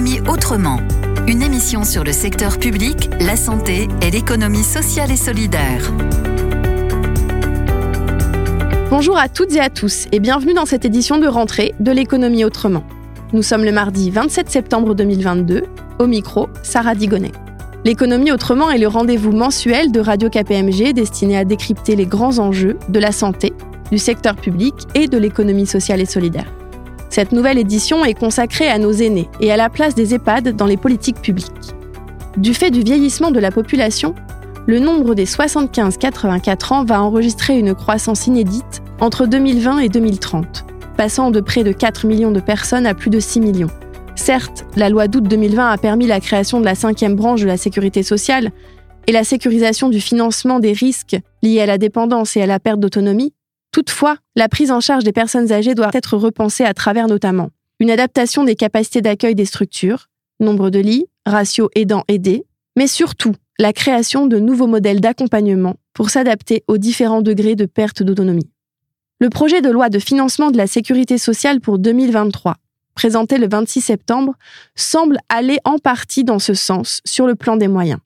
L'économie autrement. Une émission sur le secteur public, la santé et l'économie sociale et solidaire. Bonjour à toutes et à tous et bienvenue dans cette édition de rentrée de l'économie autrement. Nous sommes le mardi 27 septembre 2022. Au micro, Sarah Digonet. L'économie autrement est le rendez-vous mensuel de Radio KPMG destiné à décrypter les grands enjeux de la santé, du secteur public et de l'économie sociale et solidaire. Cette nouvelle édition est consacrée à nos aînés et à la place des EHPAD dans les politiques publiques. Du fait du vieillissement de la population, le nombre des 75-84 ans va enregistrer une croissance inédite entre 2020 et 2030, passant de près de 4 millions de personnes à plus de 6 millions. Certes, la loi d'août 2020 a permis la création de la cinquième branche de la sécurité sociale et la sécurisation du financement des risques liés à la dépendance et à la perte d'autonomie, Toutefois, la prise en charge des personnes âgées doit être repensée à travers notamment une adaptation des capacités d'accueil des structures, nombre de lits, ratio aidant-aidé, mais surtout la création de nouveaux modèles d'accompagnement pour s'adapter aux différents degrés de perte d'autonomie. Le projet de loi de financement de la sécurité sociale pour 2023, présenté le 26 septembre, semble aller en partie dans ce sens sur le plan des moyens.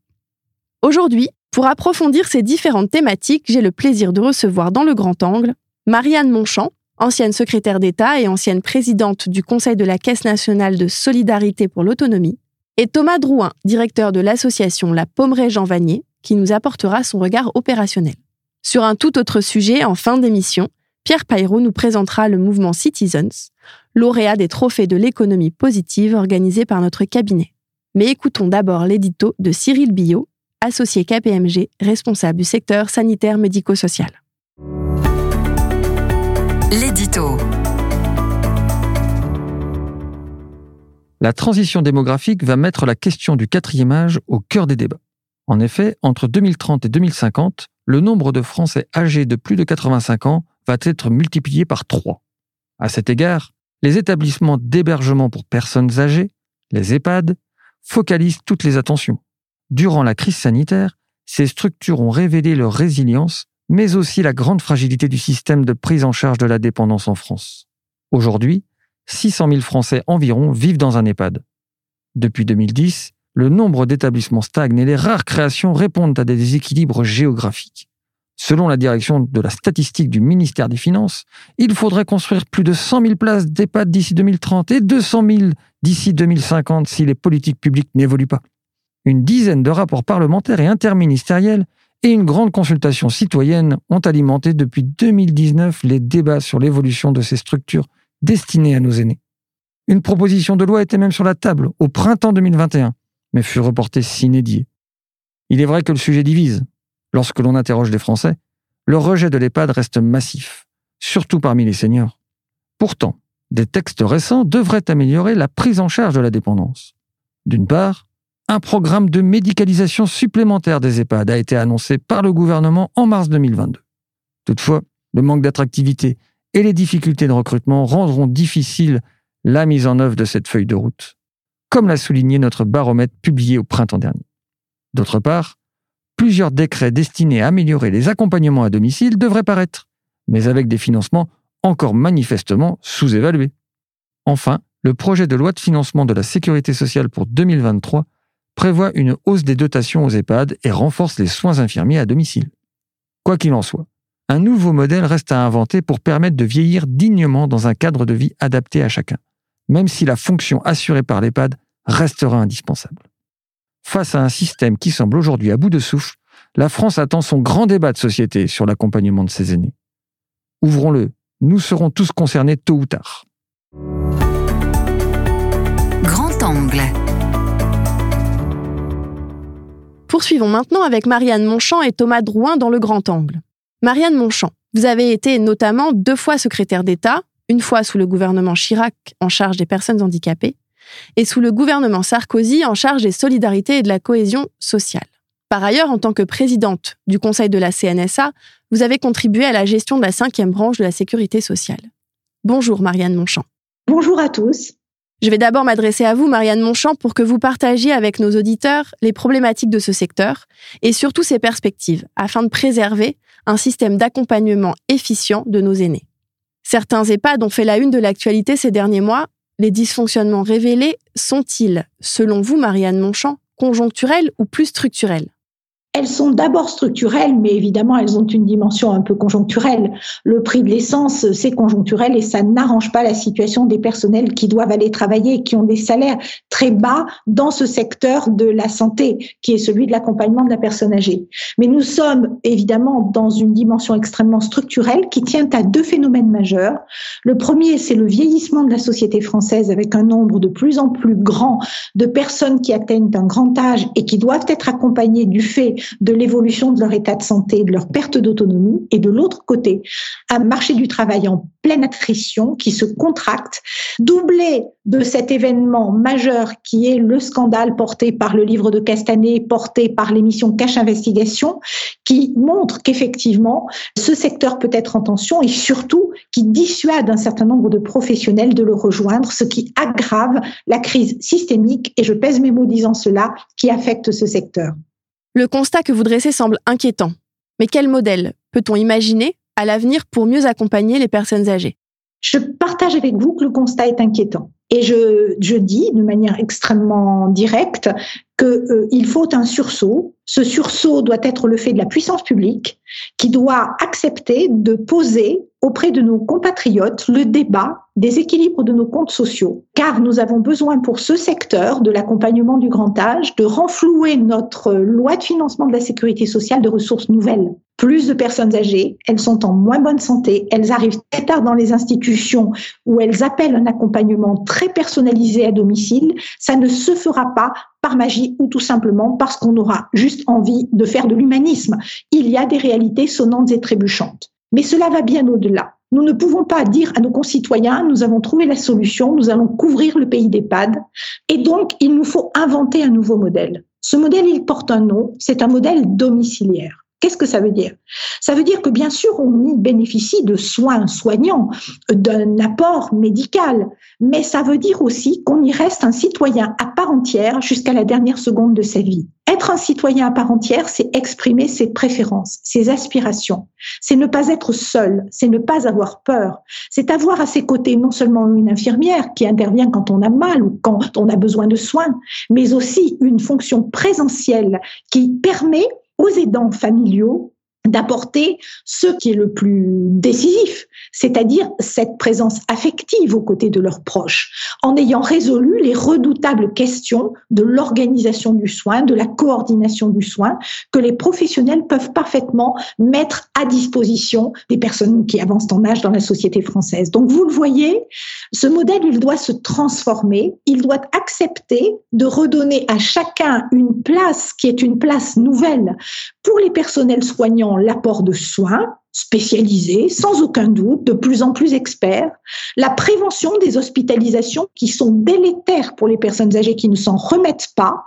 Aujourd'hui, pour approfondir ces différentes thématiques, j'ai le plaisir de recevoir dans le grand angle Marianne Monchamp, ancienne secrétaire d'État et ancienne présidente du Conseil de la Caisse nationale de solidarité pour l'autonomie, et Thomas Drouin, directeur de l'association La Pommeraye Jean Vanier, qui nous apportera son regard opérationnel. Sur un tout autre sujet, en fin d'émission, Pierre Payrot nous présentera le mouvement Citizens, lauréat des trophées de l'économie positive organisés par notre cabinet. Mais écoutons d'abord l'édito de Cyril Billot, associé KPMG, responsable du secteur sanitaire médico-social. L'édito. La transition démographique va mettre la question du quatrième âge au cœur des débats. En effet, entre 2030 et 2050, le nombre de Français âgés de plus de 85 ans va être multiplié par 3. À cet égard, les établissements d'hébergement pour personnes âgées, les EHPAD, focalisent toutes les attentions. Durant la crise sanitaire, ces structures ont révélé leur résilience, mais aussi la grande fragilité du système de prise en charge de la dépendance en France. Aujourd'hui, 600 000 Français environ vivent dans un EHPAD. Depuis 2010, le nombre d'établissements stagne et les rares créations répondent à des déséquilibres géographiques. Selon la direction de la statistique du ministère des Finances, il faudrait construire plus de 100 000 places d'EHPAD d'ici 2030 et 200 000 d'ici 2050 si les politiques publiques n'évoluent pas une dizaine de rapports parlementaires et interministériels et une grande consultation citoyenne ont alimenté depuis 2019 les débats sur l'évolution de ces structures destinées à nos aînés. Une proposition de loi était même sur la table au printemps 2021, mais fut reportée s'inédier. Il est vrai que le sujet divise. Lorsque l'on interroge les Français, le rejet de l'EHPAD reste massif, surtout parmi les seniors. Pourtant, des textes récents devraient améliorer la prise en charge de la dépendance. D'une part, un programme de médicalisation supplémentaire des EHPAD a été annoncé par le gouvernement en mars 2022. Toutefois, le manque d'attractivité et les difficultés de recrutement rendront difficile la mise en œuvre de cette feuille de route, comme l'a souligné notre baromètre publié au printemps dernier. D'autre part, plusieurs décrets destinés à améliorer les accompagnements à domicile devraient paraître, mais avec des financements encore manifestement sous-évalués. Enfin, le projet de loi de financement de la sécurité sociale pour 2023 prévoit une hausse des dotations aux EHPAD et renforce les soins infirmiers à domicile. Quoi qu'il en soit, un nouveau modèle reste à inventer pour permettre de vieillir dignement dans un cadre de vie adapté à chacun, même si la fonction assurée par l'EHPAD restera indispensable. Face à un système qui semble aujourd'hui à bout de souffle, la France attend son grand débat de société sur l'accompagnement de ses aînés. Ouvrons-le, nous serons tous concernés tôt ou tard. Grand angle. Poursuivons maintenant avec Marianne Monchamp et Thomas Drouin dans le grand angle. Marianne Monchamp, vous avez été notamment deux fois secrétaire d'État, une fois sous le gouvernement Chirac en charge des personnes handicapées, et sous le gouvernement Sarkozy en charge des solidarités et de la cohésion sociale. Par ailleurs, en tant que présidente du Conseil de la CNSA, vous avez contribué à la gestion de la cinquième branche de la sécurité sociale. Bonjour Marianne Monchamp. Bonjour à tous. Je vais d'abord m'adresser à vous, Marianne Monchamp, pour que vous partagiez avec nos auditeurs les problématiques de ce secteur et surtout ses perspectives, afin de préserver un système d'accompagnement efficient de nos aînés. Certains EHPAD ont fait la une de l'actualité ces derniers mois, les dysfonctionnements révélés sont-ils, selon vous, Marianne Monchamp, conjoncturels ou plus structurels? Elles sont d'abord structurelles, mais évidemment, elles ont une dimension un peu conjoncturelle. Le prix de l'essence, c'est conjoncturel et ça n'arrange pas la situation des personnels qui doivent aller travailler et qui ont des salaires très bas dans ce secteur de la santé, qui est celui de l'accompagnement de la personne âgée. Mais nous sommes évidemment dans une dimension extrêmement structurelle qui tient à deux phénomènes majeurs. Le premier, c'est le vieillissement de la société française avec un nombre de plus en plus grand de personnes qui atteignent un grand âge et qui doivent être accompagnées du fait de l'évolution de leur état de santé, de leur perte d'autonomie, et de l'autre côté, un marché du travail en pleine attrition qui se contracte, doublé de cet événement majeur qui est le scandale porté par le livre de Castanet, porté par l'émission Cache Investigation, qui montre qu'effectivement, ce secteur peut être en tension et surtout qui dissuade un certain nombre de professionnels de le rejoindre, ce qui aggrave la crise systémique, et je pèse mes mots disant cela, qui affecte ce secteur. Le constat que vous dressez semble inquiétant. Mais quel modèle peut-on imaginer à l'avenir pour mieux accompagner les personnes âgées? Je partage avec vous que le constat est inquiétant. Et je, dis de manière extrêmement directe qu'il euh, faut un sursaut. Ce sursaut doit être le fait de la puissance publique qui doit accepter de poser auprès de nos compatriotes le débat des équilibres de nos comptes sociaux, car nous avons besoin pour ce secteur de l'accompagnement du grand âge de renflouer notre loi de financement de la sécurité sociale de ressources nouvelles. Plus de personnes âgées, elles sont en moins bonne santé, elles arrivent très tard dans les institutions où elles appellent un accompagnement très personnalisé à domicile. Ça ne se fera pas par magie ou tout simplement parce qu'on aura juste envie de faire de l'humanisme. Il y a des réalités sonnantes et trébuchantes. Mais cela va bien au-delà. Nous ne pouvons pas dire à nos concitoyens, nous avons trouvé la solution, nous allons couvrir le pays d'EHPAD. Et donc, il nous faut inventer un nouveau modèle. Ce modèle, il porte un nom, c'est un modèle domiciliaire. Qu'est-ce que ça veut dire? Ça veut dire que bien sûr, on y bénéficie de soins soignants, d'un apport médical, mais ça veut dire aussi qu'on y reste un citoyen à part entière jusqu'à la dernière seconde de sa vie. Être un citoyen à part entière, c'est exprimer ses préférences, ses aspirations. C'est ne pas être seul, c'est ne pas avoir peur. C'est avoir à ses côtés non seulement une infirmière qui intervient quand on a mal ou quand on a besoin de soins, mais aussi une fonction présentielle qui permet aux aidants familiaux d'apporter ce qui est le plus décisif, c'est-à-dire cette présence affective aux côtés de leurs proches, en ayant résolu les redoutables questions de l'organisation du soin, de la coordination du soin, que les professionnels peuvent parfaitement mettre à disposition des personnes qui avancent en âge dans la société française. Donc vous le voyez, ce modèle, il doit se transformer, il doit accepter de redonner à chacun une place qui est une place nouvelle pour les personnels soignants l'apport de soins spécialisés, sans aucun doute, de plus en plus experts, la prévention des hospitalisations qui sont délétères pour les personnes âgées qui ne s'en remettent pas,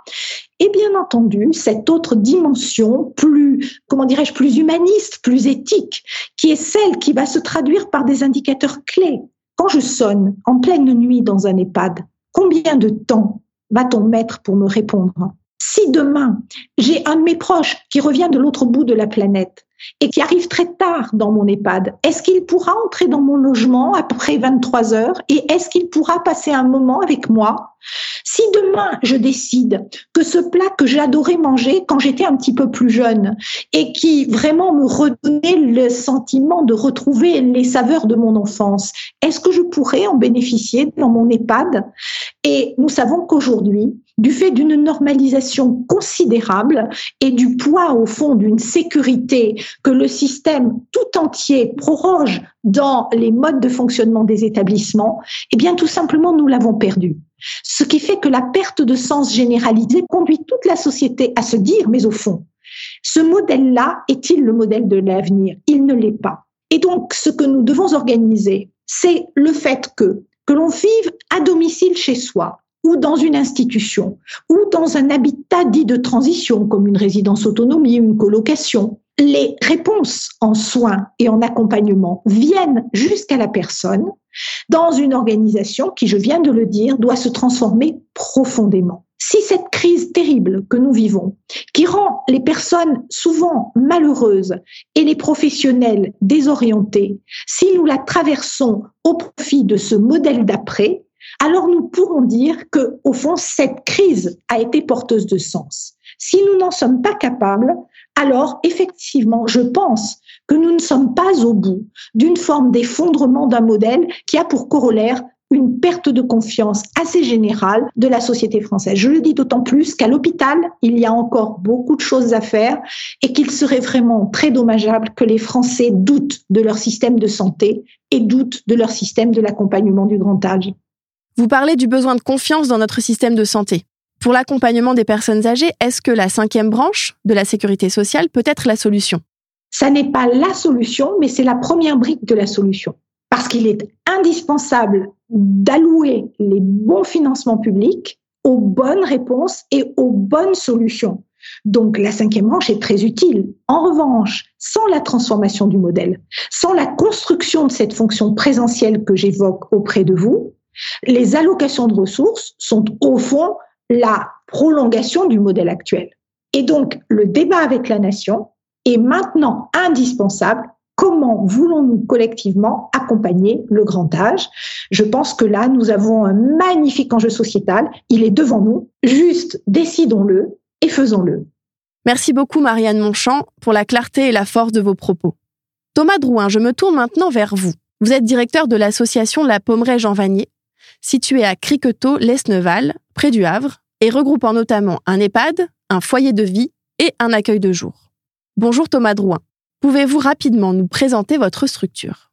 et bien entendu cette autre dimension plus, comment dirais-je, plus humaniste, plus éthique, qui est celle qui va se traduire par des indicateurs clés. Quand je sonne en pleine nuit dans un EHPAD, combien de temps va-t-on mettre pour me répondre? Si demain, j'ai un de mes proches qui revient de l'autre bout de la planète et qui arrive très tard dans mon EHPAD, est-ce qu'il pourra entrer dans mon logement après 23 heures et est-ce qu'il pourra passer un moment avec moi? Si demain je décide que ce plat que j'adorais manger quand j'étais un petit peu plus jeune et qui vraiment me redonnait le sentiment de retrouver les saveurs de mon enfance, est-ce que je pourrais en bénéficier dans mon EHPAD? Et nous savons qu'aujourd'hui, du fait d'une normalisation considérable et du poids au fond d'une sécurité que le système tout entier proroge dans les modes de fonctionnement des établissements, eh bien tout simplement nous l'avons perdu. Ce qui fait que la perte de sens généralisée conduit toute la société à se dire, mais au fond, ce modèle-là est-il le modèle de l'avenir? Il ne l'est pas. Et donc, ce que nous devons organiser, c'est le fait que, que l'on vive à domicile chez soi, ou dans une institution, ou dans un habitat dit de transition, comme une résidence autonomie, une colocation, les réponses en soins et en accompagnement viennent jusqu'à la personne dans une organisation qui, je viens de le dire, doit se transformer profondément. Si cette crise terrible que nous vivons, qui rend les personnes souvent malheureuses et les professionnels désorientés, si nous la traversons au profit de ce modèle d'après, alors nous pourrons dire que, au fond, cette crise a été porteuse de sens. Si nous n'en sommes pas capables, alors effectivement, je pense que nous ne sommes pas au bout d'une forme d'effondrement d'un modèle qui a pour corollaire une perte de confiance assez générale de la société française. Je le dis d'autant plus qu'à l'hôpital, il y a encore beaucoup de choses à faire et qu'il serait vraiment très dommageable que les Français doutent de leur système de santé et doutent de leur système de l'accompagnement du grand âge. Vous parlez du besoin de confiance dans notre système de santé. Pour l'accompagnement des personnes âgées, est-ce que la cinquième branche de la sécurité sociale peut être la solution? Ça n'est pas la solution, mais c'est la première brique de la solution parce qu'il est indispensable d'allouer les bons financements publics aux bonnes réponses et aux bonnes solutions. Donc la cinquième branche est très utile. En revanche, sans la transformation du modèle, sans la construction de cette fonction présentielle que j'évoque auprès de vous, les allocations de ressources sont au fond la prolongation du modèle actuel. Et donc le débat avec la nation est maintenant indispensable comment voulons-nous collectivement accompagner le grand âge? Je pense que là, nous avons un magnifique enjeu sociétal. Il est devant nous. Juste décidons-le et faisons-le. Merci beaucoup, Marianne Monchamp, pour la clarté et la force de vos propos. Thomas Drouin, je me tourne maintenant vers vous. Vous êtes directeur de l'association La Pommeraye Jean Vanier, située à Criquetot, l'Esneval, près du Havre, et regroupant notamment un EHPAD, un foyer de vie et un accueil de jour. Bonjour Thomas Drouin. Pouvez-vous rapidement nous présenter votre structure?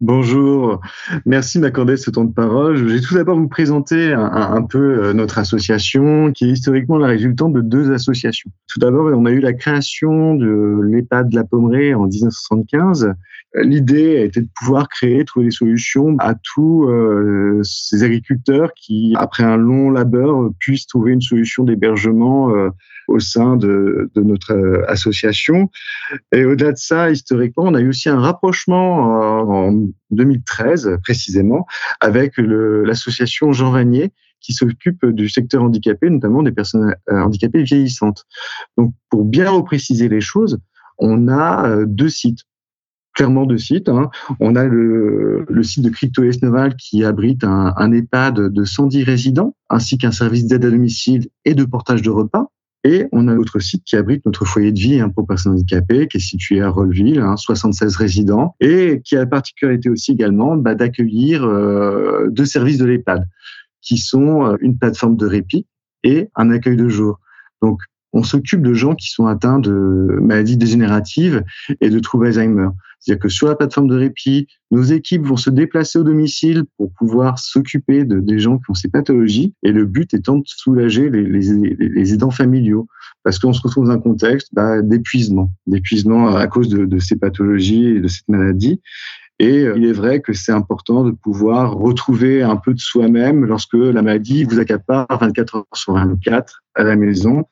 Bonjour, merci de m'accorder ce temps de parole. Je vais tout d'abord vous présenter un, peu euh, notre association qui est historiquement la résultante de deux associations. Tout d'abord, on a eu la création de l'EHPAD de la Pommeraye en 1975. L'idée été de pouvoir créer, trouver des solutions à tous euh, ces agriculteurs qui, après un long labeur, puissent trouver une solution d'hébergement euh, au sein de, notre association. Et au-delà de ça, historiquement, on a eu aussi un rapprochement en 2013 précisément avec l'association Jean Vanier qui s'occupe du secteur handicapé, notamment des personnes euh, handicapées vieillissantes. Donc, pour bien repréciser les choses, on a euh, deux sites clairement deux sites. Hein. On a le, site de Crypto Esnoval qui abrite un EHPAD de 110 résidents, ainsi qu'un service d'aide à domicile et de portage de repas. Et on a notre site qui abrite notre foyer de vie hein, pour personnes handicapées, qui est situé à Rolleville, hein, 76 résidents, et qui a la particularité aussi également bah, d'accueillir euh, deux services de l'EHPAD, qui sont euh, une plateforme de répit et un accueil de jour. Donc, on s'occupe de gens qui sont atteints de maladies dégénératives et de troubles Alzheimer. C'est-à-dire que sur la plateforme de répit, nos équipes vont se déplacer au domicile pour pouvoir s'occuper de, des gens qui ont ces pathologies. Et le but étant de soulager les, aidants familiaux. Parce qu'on se retrouve dans un contexte bah, d'épuisement, d'épuisement à cause de, de, ces pathologies et de cette maladie. Et euh, il est vrai que c'est important de pouvoir retrouver un peu de soi-même lorsque la maladie vous accapare 24 heures sur 24 à la maison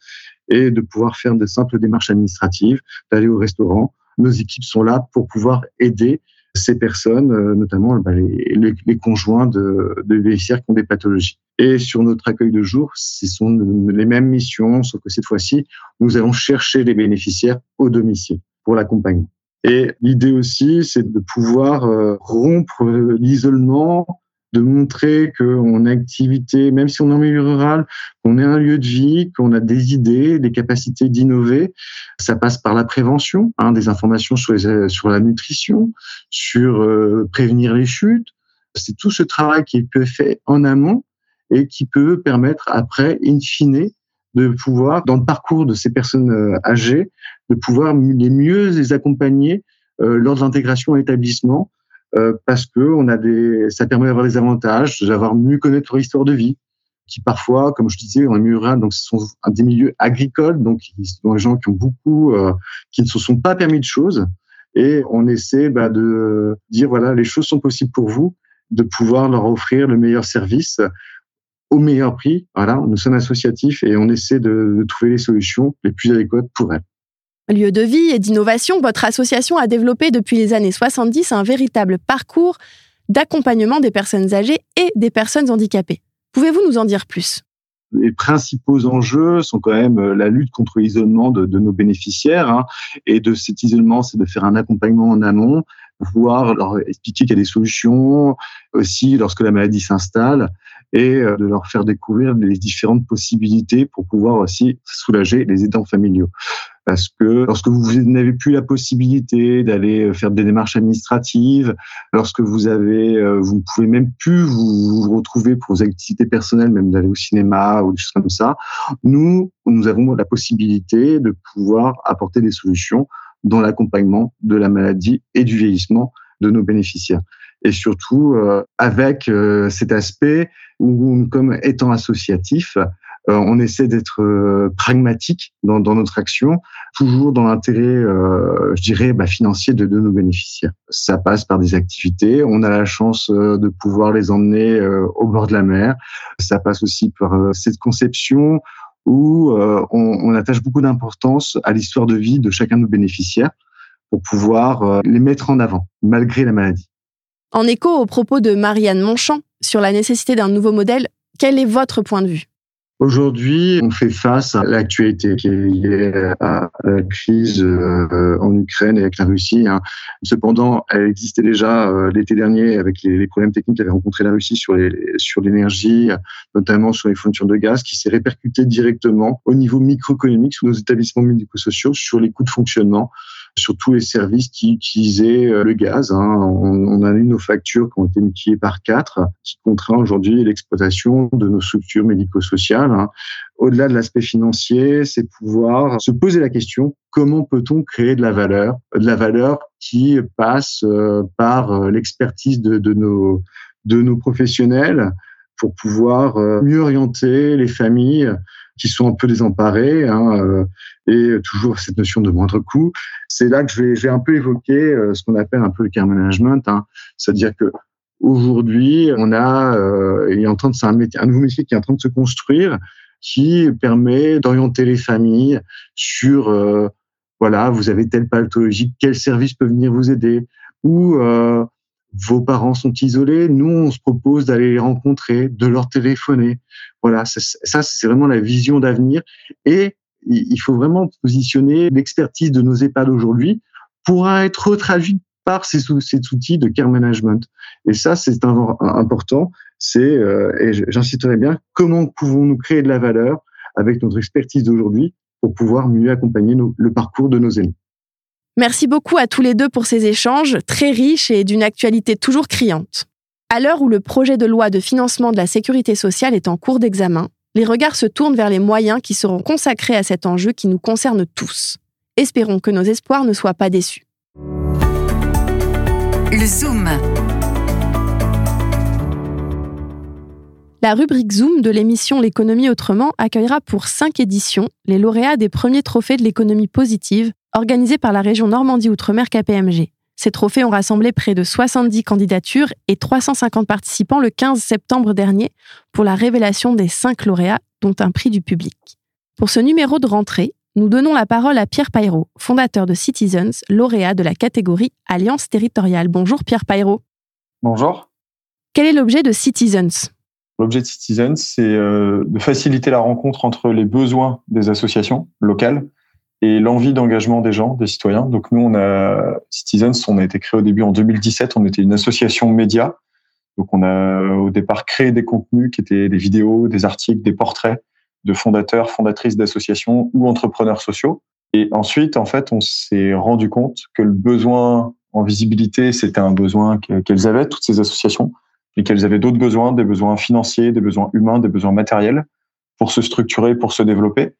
et de pouvoir faire de simples démarches administratives, d'aller au restaurant. Nos équipes sont là pour pouvoir aider ces personnes, euh, notamment bah, les, les, conjoints de, de bénéficiaires qui ont des pathologies. Et sur notre accueil de jour, ce sont les mêmes missions, sauf que cette fois-ci, nous allons chercher les bénéficiaires au domicile pour l'accompagnement. Et l'idée aussi, c'est de pouvoir euh, rompre l'isolement de montrer qu'on a activité, même si on est en milieu rural, qu'on est un lieu de vie, qu'on a des idées, des capacités d'innover. Ça passe par la prévention, hein, des informations sur, les, sur la nutrition, sur euh, prévenir les chutes. C'est tout ce travail qui peut être fait en amont et qui peut permettre après, in fine, de pouvoir, dans le parcours de ces personnes euh, âgées, de pouvoir les mieux les accompagner euh, lors de l'intégration à l'établissement euh, parce que on a des, ça permet d'avoir des avantages, d'avoir mieux connaître leur histoire de vie, qui parfois, comme je disais, on est milieu rural, donc ce sont des milieux agricoles, donc ce sont des gens qui ont beaucoup, euh, qui ne se sont pas permis de choses, et on essaie bah, de dire voilà, les choses sont possibles pour vous, de pouvoir leur offrir le meilleur service au meilleur prix. Voilà, nous sommes associatifs et on essaie de, de trouver les solutions les plus adéquates pour elles. Lieu de vie et d'innovation, votre association a développé depuis les années 70 un véritable parcours d'accompagnement des personnes âgées et des personnes handicapées. Pouvez-vous nous en dire plus? Les principaux enjeux sont quand même euh, la lutte contre l'isolement de, nos bénéficiaires. Hein, et de cet isolement, c'est de faire un accompagnement en amont, pouvoir leur expliquer qu'il y a des solutions aussi lorsque la maladie s'installe et de leur faire découvrir les différentes possibilités pour pouvoir aussi soulager les aidants familiaux parce que lorsque vous n'avez plus la possibilité d'aller euh, faire des démarches administratives, lorsque vous avez, euh, vous ne pouvez même plus vous, retrouver pour vos activités personnelles, même d'aller au cinéma ou des choses comme ça, nous, nous avons la possibilité de pouvoir apporter des solutions dans l'accompagnement de la maladie et du vieillissement de nos bénéficiaires. Et surtout, euh, avec cet aspect où, comme étant associatif, euh, on essaie d'être euh, pragmatique dans, notre action, toujours dans l'intérêt, euh, je dirais, bah, financier de, nos bénéficiaires. Ça passe par des activités. On a la chance de pouvoir les emmener au bord de la mer. Ça passe aussi par cette conception où on, attache beaucoup d'importance à l'histoire de vie de chacun de nos bénéficiaires pour pouvoir les mettre en avant, malgré la maladie. En écho aux propos de Marianne Monchamp sur la nécessité d'un nouveau modèle, quel est votre point de vue? Aujourd'hui, on fait face à l'actualité qui est liée à la crise euh, en Ukraine et avec la Russie. Hein. Cependant, elle existait déjà euh, l'été dernier avec les problèmes techniques qu'avait rencontré la Russie sur les sur l'énergie, notamment sur les fournitures de gaz, qui s'est répercuté directement au niveau microéconomique sur nos établissements médico-sociaux, sur les coûts de fonctionnement sur tous les services qui utilisaient euh, le gaz. Hein. On, a eu nos factures qui ont été multipliées par quatre, qui contraint aujourd'hui l'exploitation de nos structures médico-sociales. Hein. Au-delà de l'aspect financier, c'est pouvoir se poser la question comment peut-on créer de la valeur, de la valeur qui passe euh, par euh, l'expertise de, nos de nos professionnels pour pouvoir mieux orienter les familles qui sont un peu désemparés, hein, euh, et toujours cette notion de moindre coût. C'est là que vais un peu évoquer euh, ce qu'on appelle un peu le care management, hein, c'est-à-dire que aujourd'hui, on a, euh, est en train de, c'est un, un nouveau métier qui est en train de se construire, qui permet d'orienter les familles sur, euh, voilà, vous avez telle pathologie, quel service peut venir vous aider, ou euh, vos parents sont isolés, nous, on se propose d'aller les rencontrer, de leur téléphoner. Voilà, ça, c'est vraiment la vision d'avenir. Et il faut vraiment positionner l'expertise de nos EHPAD aujourd'hui pour être retraduite par ces, outils de care management. Et ça, c'est important. C'est, euh, et j'inciterai bien, comment pouvons-nous créer de la valeur avec notre expertise d'aujourd'hui pour pouvoir mieux accompagner le parcours de nos aînés. Merci beaucoup à tous les deux pour ces échanges très riches et d'une actualité toujours criante. À l'heure où le projet de loi de financement de la sécurité sociale est en cours d'examen, les regards se tournent vers les moyens qui seront consacrés à cet enjeu qui nous concerne tous. Espérons que nos espoirs ne soient pas déçus. Le Zoom. La rubrique Zoom de l'émission L'économie autrement accueillera pour cinq éditions les lauréats des premiers trophées de l'économie positive organisé par la région Normandie-Outre-mer KPMG. Ces trophées ont rassemblé près de 70 candidatures et 350 participants le 15 septembre dernier pour la révélation des cinq lauréats, dont un prix du public. Pour ce numéro de rentrée, nous donnons la parole à Pierre Payrot, fondateur de Citizens, lauréat de la catégorie Alliance territoriale. Bonjour Pierre Payrot. Bonjour. Quel est l'objet de Citizens? L'objet de Citizens, c'est euh, de faciliter la rencontre entre les besoins des associations locales et l'envie d'engagement des gens, des citoyens. Donc nous, on a Citizens, on a été créé au début en 2017. On était une association média. Donc on a au départ créé des contenus qui étaient des vidéos, des articles, des portraits de fondateurs, fondatrices d'associations ou entrepreneurs sociaux. Et ensuite, en fait, on s'est rendu compte que le besoin en visibilité, c'était un besoin qu'elles avaient, toutes ces associations, et qu'elles avaient d'autres besoins, des besoins financiers, des besoins humains, des besoins matériels pour se structurer, pour se développer.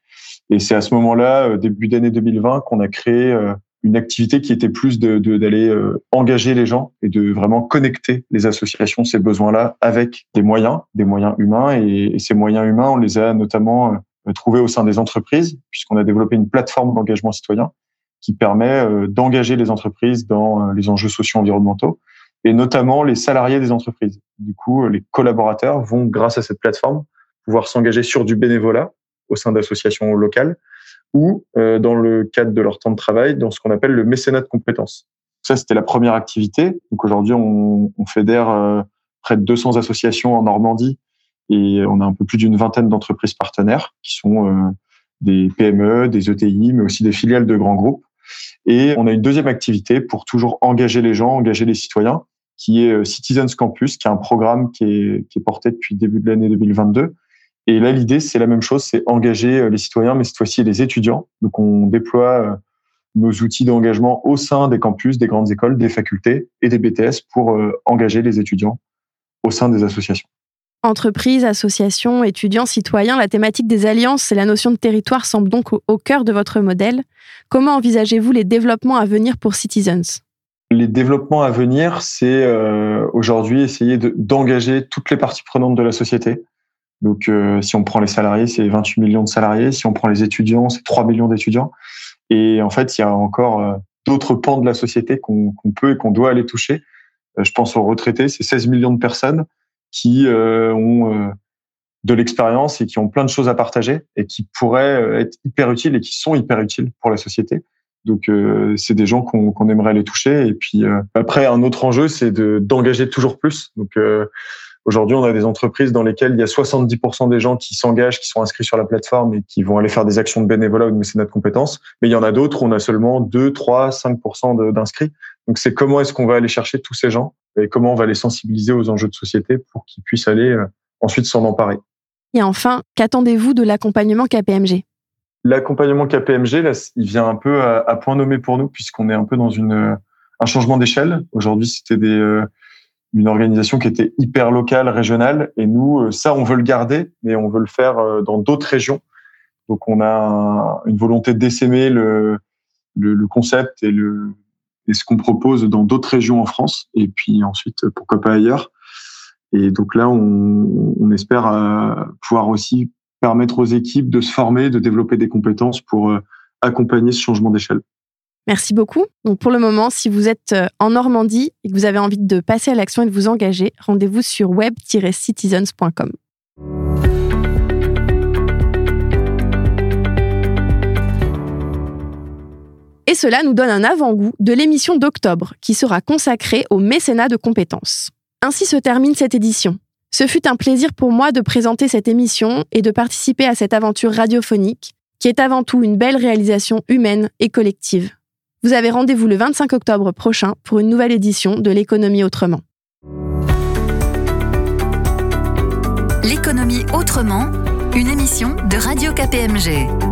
Et c'est à ce moment-là, euh, début d'année 2020, qu'on a créé euh, une activité qui était plus de d'aller euh, engager les gens et de vraiment connecter les associations ces besoins-là avec des moyens, des moyens humains. Et, ces moyens humains, on les a notamment trouvés au sein des entreprises, puisqu'on a développé une plateforme d'engagement citoyen qui permet d'engager les entreprises dans les enjeux sociaux environnementaux et notamment les salariés des entreprises. Du coup, les collaborateurs vont, grâce à cette plateforme, pouvoir s'engager sur du bénévolat au sein d'associations locales ou euh, dans le cadre de leur temps de travail dans ce qu'on appelle le mécénat de compétences. Ça, c'était la première activité. Donc aujourd'hui, on, fédère euh, près de 200 associations en Normandie et on a un peu plus d'une vingtaine d'entreprises partenaires qui sont euh, des PME, des ETI, mais aussi des filiales de grands groupes. Et on a une deuxième activité pour toujours engager les gens, engager les citoyens. qui est Citizens Campus, qui est un programme qui est, qui est porté depuis le début de l'année 2022. Et là, l'idée, c'est la même chose, c'est engager les citoyens, mais cette fois-ci les étudiants. Donc, on déploie nos outils d'engagement au sein des campus, des grandes écoles, des facultés et des BTS pour engager les étudiants au sein des associations. Entreprises, associations, étudiants, citoyens, la thématique des alliances et la notion de territoire semble donc au, cœur de votre modèle. Comment envisagez-vous les développements à venir pour Citizens? Les développements à venir, c'est euh, aujourd'hui essayer d'engager toutes les parties prenantes de la société. Donc, euh, si on prend les salariés, c'est 28 millions de salariés. Si on prend les étudiants, c'est 3 millions d'étudiants. Et en fait, il y a encore euh, d'autres pans de la société qu'on peut et qu'on doit aller toucher. je pense aux retraités, c'est 16 millions de personnes qui euh, ont euh, de l'expérience et qui ont plein de choses à partager et qui pourraient euh, être hyper utiles et qui sont hyper utiles pour la société. Donc c'est des gens qu'on aimerait les toucher. Et puis après, un autre enjeu, c'est d'engager toujours plus. Donc aujourd'hui, on a des entreprises dans lesquelles il y a 70% des gens qui s'engagent, qui sont inscrits sur la plateforme et qui vont aller faire des actions de bénévolat ou de mécénat de compétences. Mais il y en a d'autres où on a seulement 2, 3, 5% d'inscrits. Donc c'est comment est-ce qu'on va aller chercher tous ces gens et comment on va les sensibiliser aux enjeux de société pour qu'ils puissent aller euh, ensuite s'en emparer. Et enfin, qu'attendez-vous de l'accompagnement KPMG L'accompagnement KPMG, là, il vient un peu à, point nommé pour nous puisqu'on est un peu dans une, un changement d'échelle. Aujourd'hui, c'était des, euh, une organisation qui était hyper locale, régionale, et nous, euh, ça, on veut le garder, mais on veut le faire dans d'autres régions. Donc, on a une volonté d'essaimer le, le, le concept et le, et ce qu'on propose dans d'autres régions en France, et puis ensuite, pourquoi pas ailleurs. Et donc là, on, on espère euh, pouvoir aussi permettre aux équipes de se former, de développer des compétences pour euh, accompagner ce changement d'échelle. Merci beaucoup. Pour le moment, si vous êtes euh, en Normandie et que vous avez envie de passer à l'action et de vous engager, rendez-vous sur web-citizens.com. Et cela nous donne un avant-goût de l'émission d'octobre qui sera consacrée au mécénat de compétences. Ainsi se termine cette édition. Ce fut un plaisir pour moi de présenter cette émission et de participer à cette aventure radiophonique qui est avant tout une belle réalisation humaine et collective. Vous avez rendez-vous le 25 octobre prochain pour une nouvelle édition de l'économie autrement. L'économie autrement, une émission de Radio KPMG.